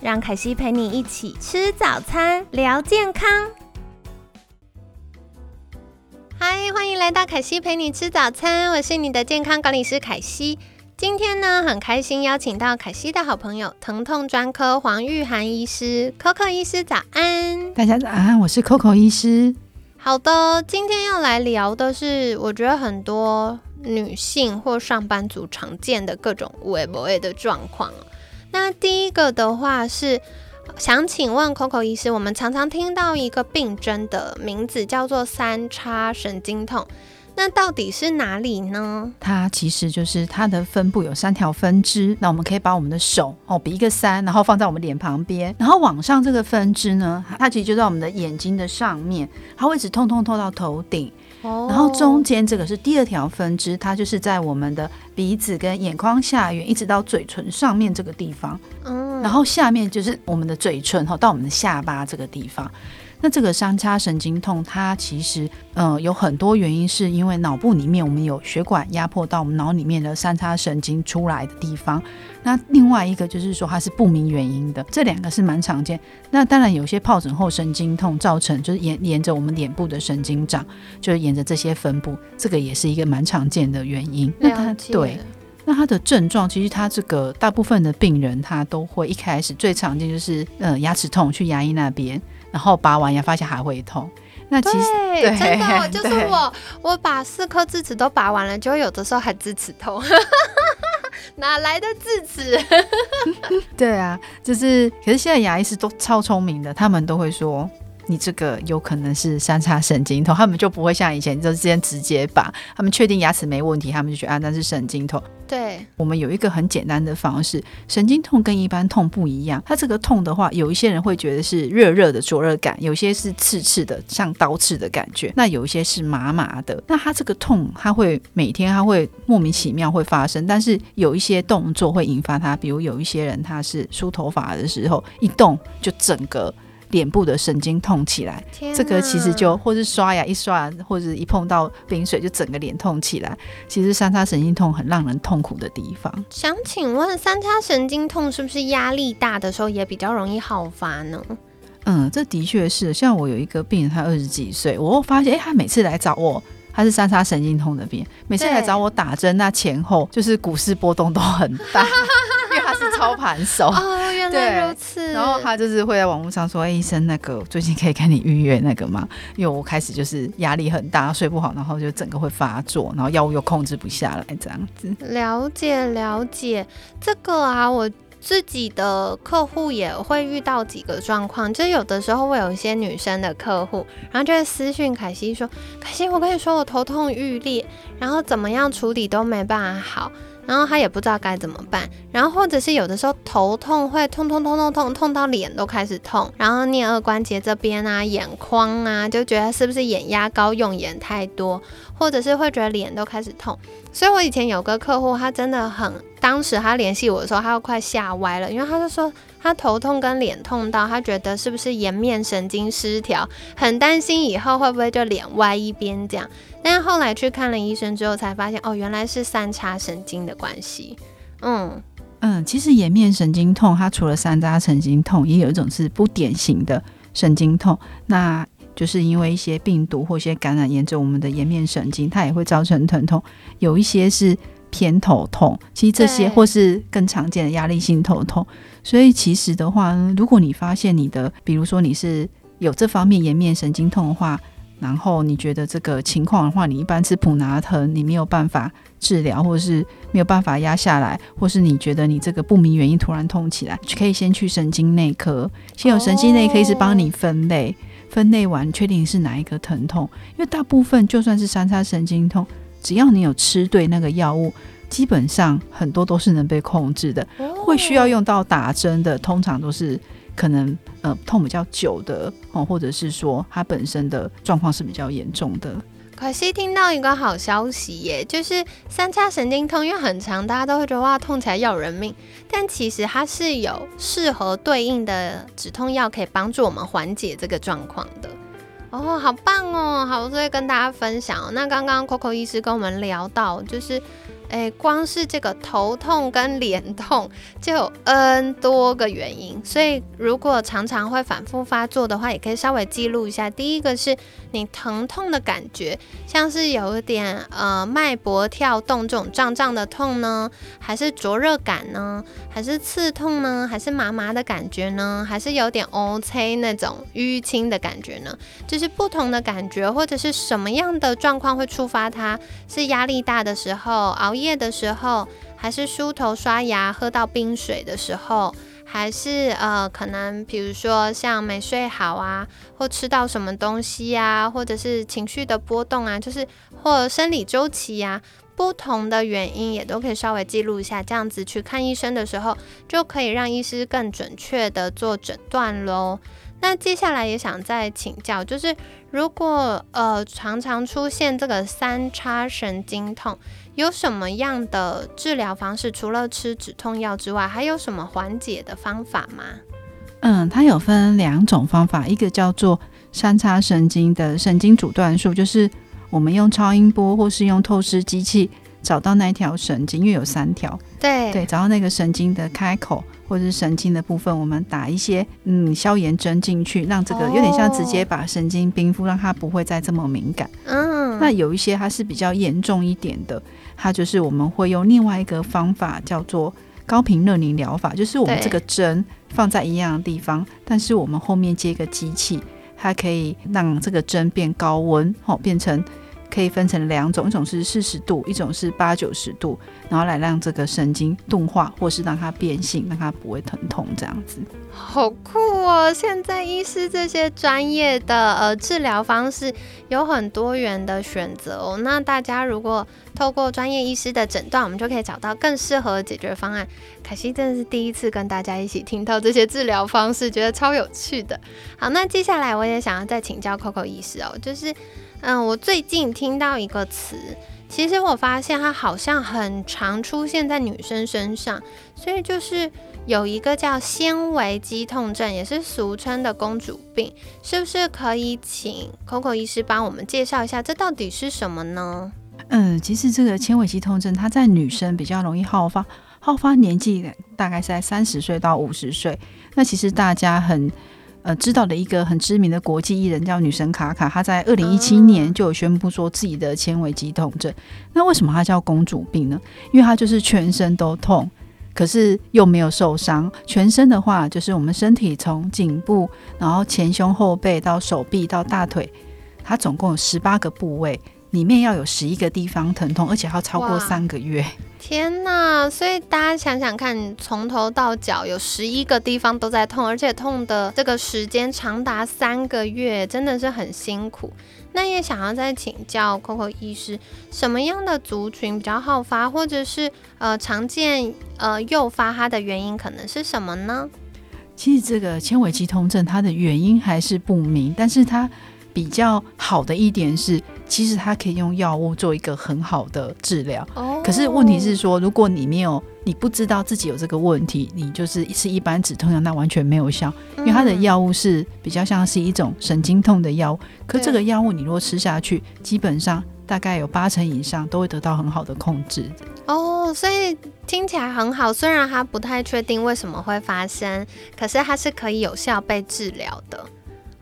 让凯西陪你一起吃早餐，聊健康。嗨，欢迎来到凯西陪你吃早餐，我是你的健康管理师凯西。今天呢，很开心邀请到凯西的好朋友疼痛专科黄玉涵医师，Coco 医师早安。大家早安，我是 Coco 医师。好的，今天要来聊的是，我觉得很多女性或上班族常见的各种无 A 不 A 的状况。那第一个的话是想请问 Coco 医师，我们常常听到一个病症的名字叫做三叉神经痛，那到底是哪里呢？它其实就是它的分布有三条分支。那我们可以把我们的手哦比一个三，然后放在我们脸旁边，然后往上这个分支呢，它其实就在我们的眼睛的上面，它会一直痛痛痛到头顶。然后中间这个是第二条分支，它就是在我们的鼻子跟眼眶下缘，一直到嘴唇上面这个地方。嗯，然后下面就是我们的嘴唇哈，到我们的下巴这个地方。那这个三叉神经痛，它其实嗯有很多原因，是因为脑部里面我们有血管压迫到我们脑里面的三叉神经出来的地方。那另外一个就是说它是不明原因的，这两个是蛮常见。那当然有些疱疹后神经痛造成就是沿沿着我们脸部的神经长，就是沿着这些分布，这个也是一个蛮常见的原因。那它对，那它的症状其实它这个大部分的病人他都会一开始最常见就是呃牙齿痛，去牙医那边。然后拔完牙发现还会痛，那其实真的 就是我，我把四颗智齿都拔完了，就有的时候还智齿痛，哪来的智齿？对啊，就是，可是现在牙医师都超聪明的，他们都会说。你这个有可能是三叉神经痛，他们就不会像以前就之间直接把他们确定牙齿没问题，他们就觉得啊那是神经痛。对，我们有一个很简单的方式，神经痛跟一般痛不一样。它这个痛的话，有一些人会觉得是热热的灼热感，有些是刺刺的像刀刺的感觉，那有一些是麻麻的。那它这个痛，它会每天它会莫名其妙会发生，但是有一些动作会引发它，比如有一些人他是梳头发的时候一动就整个。脸部的神经痛起来，这个其实就或是刷牙一刷，或者一碰到冰水就整个脸痛起来。其实三叉神经痛很让人痛苦的地方。想请问，三叉神经痛是不是压力大的时候也比较容易好发呢？嗯，这的确是。像我有一个病人，他二十几岁，我发现，哎，他每次来找我，他是三叉神经痛的病，每次来找我打针，那前后就是股市波动都很大。因为他是操盘手哦，原来如此。然后他就是会在网络上说：“哎，医生，那个最近可以跟你预约那个吗？因为我开始就是压力很大，睡不好，然后就整个会发作，然后药物又控制不下来，这样子。”了解了解，这个啊，我自己的客户也会遇到几个状况，就有的时候会有一些女生的客户，然后就会私讯凯西说：“凯西，我跟你说，我头痛欲裂，然后怎么样处理都没办法好。”然后他也不知道该怎么办，然后或者是有的时候头痛会痛痛痛痛痛痛到脸都开始痛，然后颞颌关节这边啊、眼眶啊，就觉得是不是眼压高、用眼太多，或者是会觉得脸都开始痛。所以我以前有个客户，他真的很，当时他联系我的时候，他都快吓歪了，因为他就说他头痛跟脸痛到，他觉得是不是颜面神经失调，很担心以后会不会就脸歪一边这样。但是后来去看了医生之后，才发现哦，原来是三叉神经的关系。嗯嗯，其实颜面神经痛，它除了三叉神经痛，也有一种是不典型的神经痛，那就是因为一些病毒或一些感染，沿着我们的颜面神经，它也会造成疼痛。有一些是偏头痛，其实这些或是更常见的压力性头痛。所以其实的话，如果你发现你的，比如说你是有这方面颜面神经痛的话，然后你觉得这个情况的话，你一般吃普拿疼，你没有办法治疗，或者是没有办法压下来，或是你觉得你这个不明原因突然痛起来，可以先去神经内科，先有神经内科医师帮你分类，分类完确定是哪一个疼痛。因为大部分就算是三叉神经痛，只要你有吃对那个药物，基本上很多都是能被控制的。会需要用到打针的，通常都是可能呃痛比较久的哦，或者是说它本身的状况是比较严重的。可惜听到一个好消息耶，就是三叉神经痛，因为很长，大家都会觉得哇痛起来要人命，但其实它是有适合对应的止痛药，可以帮助我们缓解这个状况的。哦，好棒哦，好，所以跟大家分享。那刚刚 Coco 医师跟我们聊到，就是。哎，光是这个头痛跟脸痛就有 N 多个原因，所以如果常常会反复发作的话，也可以稍微记录一下。第一个是你疼痛的感觉，像是有一点呃脉搏跳动这种胀胀的痛呢，还是灼热感呢，还是刺痛呢，还是麻麻的感觉呢，还是有点 O C 那种淤青的感觉呢？就是不同的感觉，或者是什么样的状况会触发它？是压力大的时候熬。夜夜的时候，还是梳头刷牙喝到冰水的时候，还是呃，可能比如说像没睡好啊，或吃到什么东西呀，或者是情绪的波动啊，就是或生理周期呀，不同的原因也都可以稍微记录一下，这样子去看医生的时候，就可以让医师更准确的做诊断喽。那接下来也想再请教，就是如果呃常常出现这个三叉神经痛。有什么样的治疗方式？除了吃止痛药之外，还有什么缓解的方法吗？嗯，它有分两种方法，一个叫做三叉神经的神经阻断术，就是我们用超音波或是用透视机器找到那一条神经，因为有三条，对对，找到那个神经的开口或者是神经的部分，我们打一些嗯消炎针进去，让这个有点像直接把神经冰敷，让它不会再这么敏感。嗯，那有一些它是比较严重一点的。它就是我们会用另外一个方法，叫做高频热凝疗法，就是我们这个针放在一样的地方，但是我们后面接一个机器，它可以让这个针变高温，哦，变成。可以分成两种，一种是四十度，一种是八九十度，然后来让这个神经钝化，或是让它变性，让它不会疼痛，这样子。好酷哦！现在医师这些专业的呃治疗方式有很多元的选择哦。那大家如果透过专业医师的诊断，我们就可以找到更适合的解决方案。可惜真的是第一次跟大家一起听到这些治疗方式，觉得超有趣的。好，那接下来我也想要再请教 Coco 医师哦，就是。嗯，我最近听到一个词，其实我发现它好像很常出现在女生身上，所以就是有一个叫纤维肌痛症，也是俗称的公主病，是不是可以请 Coco 医师帮我们介绍一下，这到底是什么呢？嗯，其实这个纤维肌痛症，它在女生比较容易好发，好发年纪大概是在三十岁到五十岁，那其实大家很。呃，知道的一个很知名的国际艺人叫女神卡卡，她在二零一七年就有宣布说自己的纤维肌痛症。那为什么她叫公主病呢？因为她就是全身都痛，可是又没有受伤。全身的话，就是我们身体从颈部，然后前胸后背到手臂到大腿，它总共有十八个部位。里面要有十一个地方疼痛，而且要超过三个月。天哪！所以大家想想看，从头到脚有十一个地方都在痛，而且痛的这个时间长达三个月，真的是很辛苦。那也想要再请教 Coco 医师，什么样的族群比较好发，或者是呃常见呃诱发它的原因可能是什么呢？其实这个纤维肌痛症它的原因还是不明，但是它。比较好的一点是，其实它可以用药物做一个很好的治疗。哦。可是问题是说，如果你没有，你不知道自己有这个问题，你就是是一般止痛药，那完全没有效，因为它的药物是比较像是一种神经痛的药物。可这个药物你如果吃下去，基本上大概有八成以上都会得到很好的控制。哦，所以听起来很好。虽然它不太确定为什么会发生，可是它是可以有效被治疗的。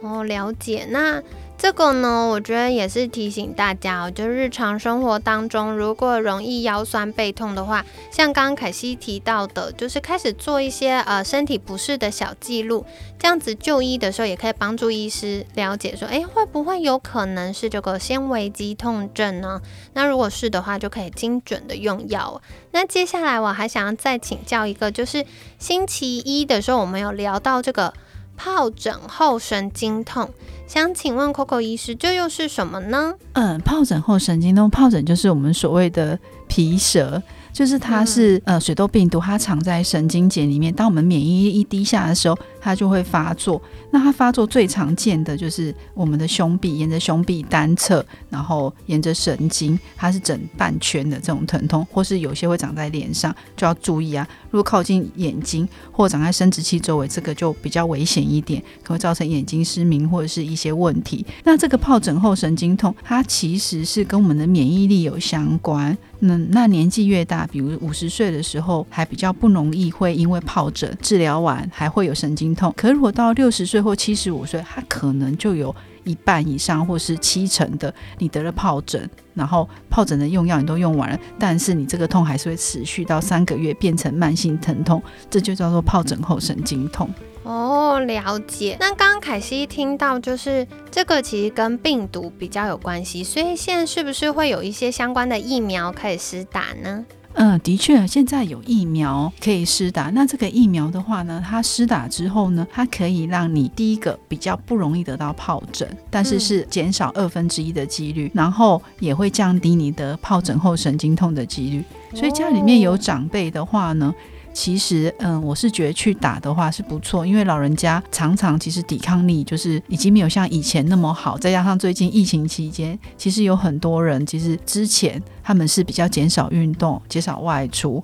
哦，了解。那这个呢，我觉得也是提醒大家哦，就日常生活当中，如果容易腰酸背痛的话，像刚刚凯西提到的，就是开始做一些呃身体不适的小记录，这样子就医的时候也可以帮助医师了解说，哎，会不会有可能是这个纤维肌痛症呢？那如果是的话，就可以精准的用药。那接下来我还想要再请教一个，就是星期一的时候，我们有聊到这个。疱疹后神经痛，想请问 Coco 医师，这又是什么呢？嗯，疱疹后神经痛，疱疹就是我们所谓的皮蛇。就是它是呃水痘病毒，它藏在神经节里面。当我们免疫力一低下的时候，它就会发作。那它发作最常见的就是我们的胸壁，沿着胸壁单侧，然后沿着神经，它是整半圈的这种疼痛，或是有些会长在脸上，就要注意啊。如果靠近眼睛或长在生殖器周围，这个就比较危险一点，可能会造成眼睛失明或者是一些问题。那这个疱疹后神经痛，它其实是跟我们的免疫力有相关。那那年纪越大，比如五十岁的时候，还比较不容易会因为疱疹治疗完还会有神经痛。可如果到六十岁或七十五岁，它可能就有一半以上或是七成的你得了疱疹，然后疱疹的用药你都用完了，但是你这个痛还是会持续到三个月，变成慢性疼痛，这就叫做疱疹后神经痛。哦，了解。那刚刚凯西听到，就是这个其实跟病毒比较有关系，所以现在是不是会有一些相关的疫苗可以施打呢？嗯，的确，现在有疫苗可以施打。那这个疫苗的话呢，它施打之后呢，它可以让你第一个比较不容易得到疱疹，但是是减少二分之一的几率，然后也会降低你得疱疹后神经痛的几率。所以家里面有长辈的话呢。其实，嗯，我是觉得去打的话是不错，因为老人家常常其实抵抗力就是已经没有像以前那么好，再加上最近疫情期间，其实有很多人其实之前他们是比较减少运动、减少外出，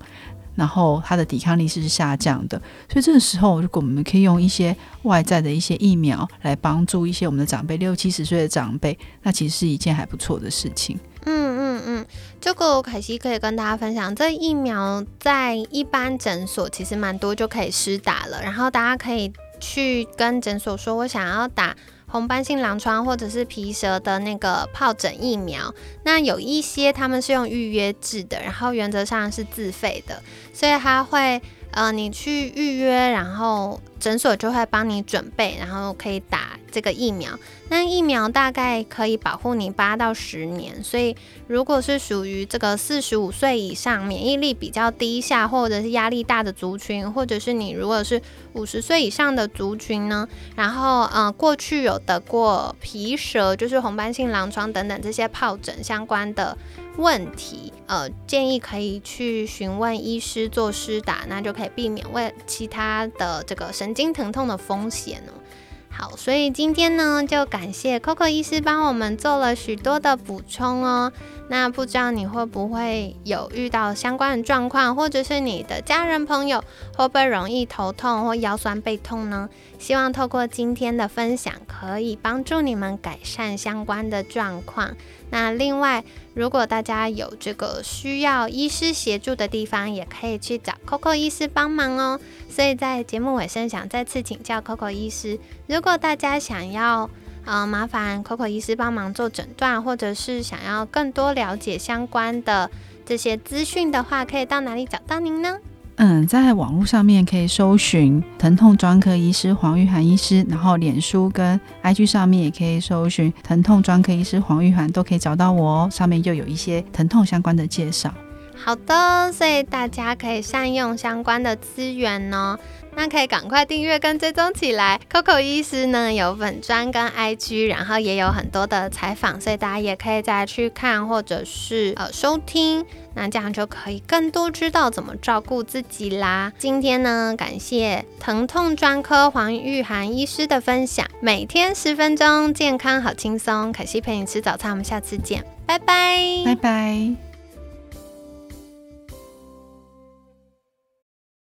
然后他的抵抗力是下降的，所以这个时候如果我们可以用一些外在的一些疫苗来帮助一些我们的长辈，六七十岁的长辈，那其实是一件还不错的事情。嗯嗯嗯，这个凯西可以跟大家分享，这疫苗在一般诊所其实蛮多就可以施打了，然后大家可以去跟诊所说，我想要打红斑性狼疮或者是皮蛇的那个疱疹疫苗。那有一些他们是用预约制的，然后原则上是自费的，所以他会呃你去预约，然后诊所就会帮你准备，然后可以打。这个疫苗，那疫苗大概可以保护你八到十年，所以如果是属于这个四十五岁以上免疫力比较低下，或者是压力大的族群，或者是你如果是五十岁以上的族群呢，然后呃过去有得过皮蛇，就是红斑性狼疮等等这些疱疹相关的问题，呃建议可以去询问医师做施打，那就可以避免为其他的这个神经疼痛的风险哦。好，所以今天呢，就感谢 Coco 医师帮我们做了许多的补充哦。那不知道你会不会有遇到相关的状况，或者是你的家人朋友会不会容易头痛或腰酸背痛呢？希望透过今天的分享，可以帮助你们改善相关的状况。那另外，如果大家有这个需要医师协助的地方，也可以去找 Coco 医师帮忙哦。所以在节目尾声，想再次请教 Coco 医师，如果大家想要呃麻烦 Coco 医师帮忙做诊断，或者是想要更多了解相关的这些资讯的话，可以到哪里找到您呢？嗯，在网络上面可以搜寻疼痛专科医师黄玉涵医师，然后脸书跟 IG 上面也可以搜寻疼痛专科医师黄玉涵，都可以找到我哦。上面又有一些疼痛相关的介绍。好的，所以大家可以善用相关的资源哦。那可以赶快订阅跟追踪起来。Coco 医师呢有粉专跟 IG，然后也有很多的采访，所以大家也可以再去看或者是呃收听，那这样就可以更多知道怎么照顾自己啦。今天呢，感谢疼痛专科黄玉涵医师的分享，每天十分钟，健康好轻松。可惜陪你吃早餐，我们下次见，拜拜，拜拜。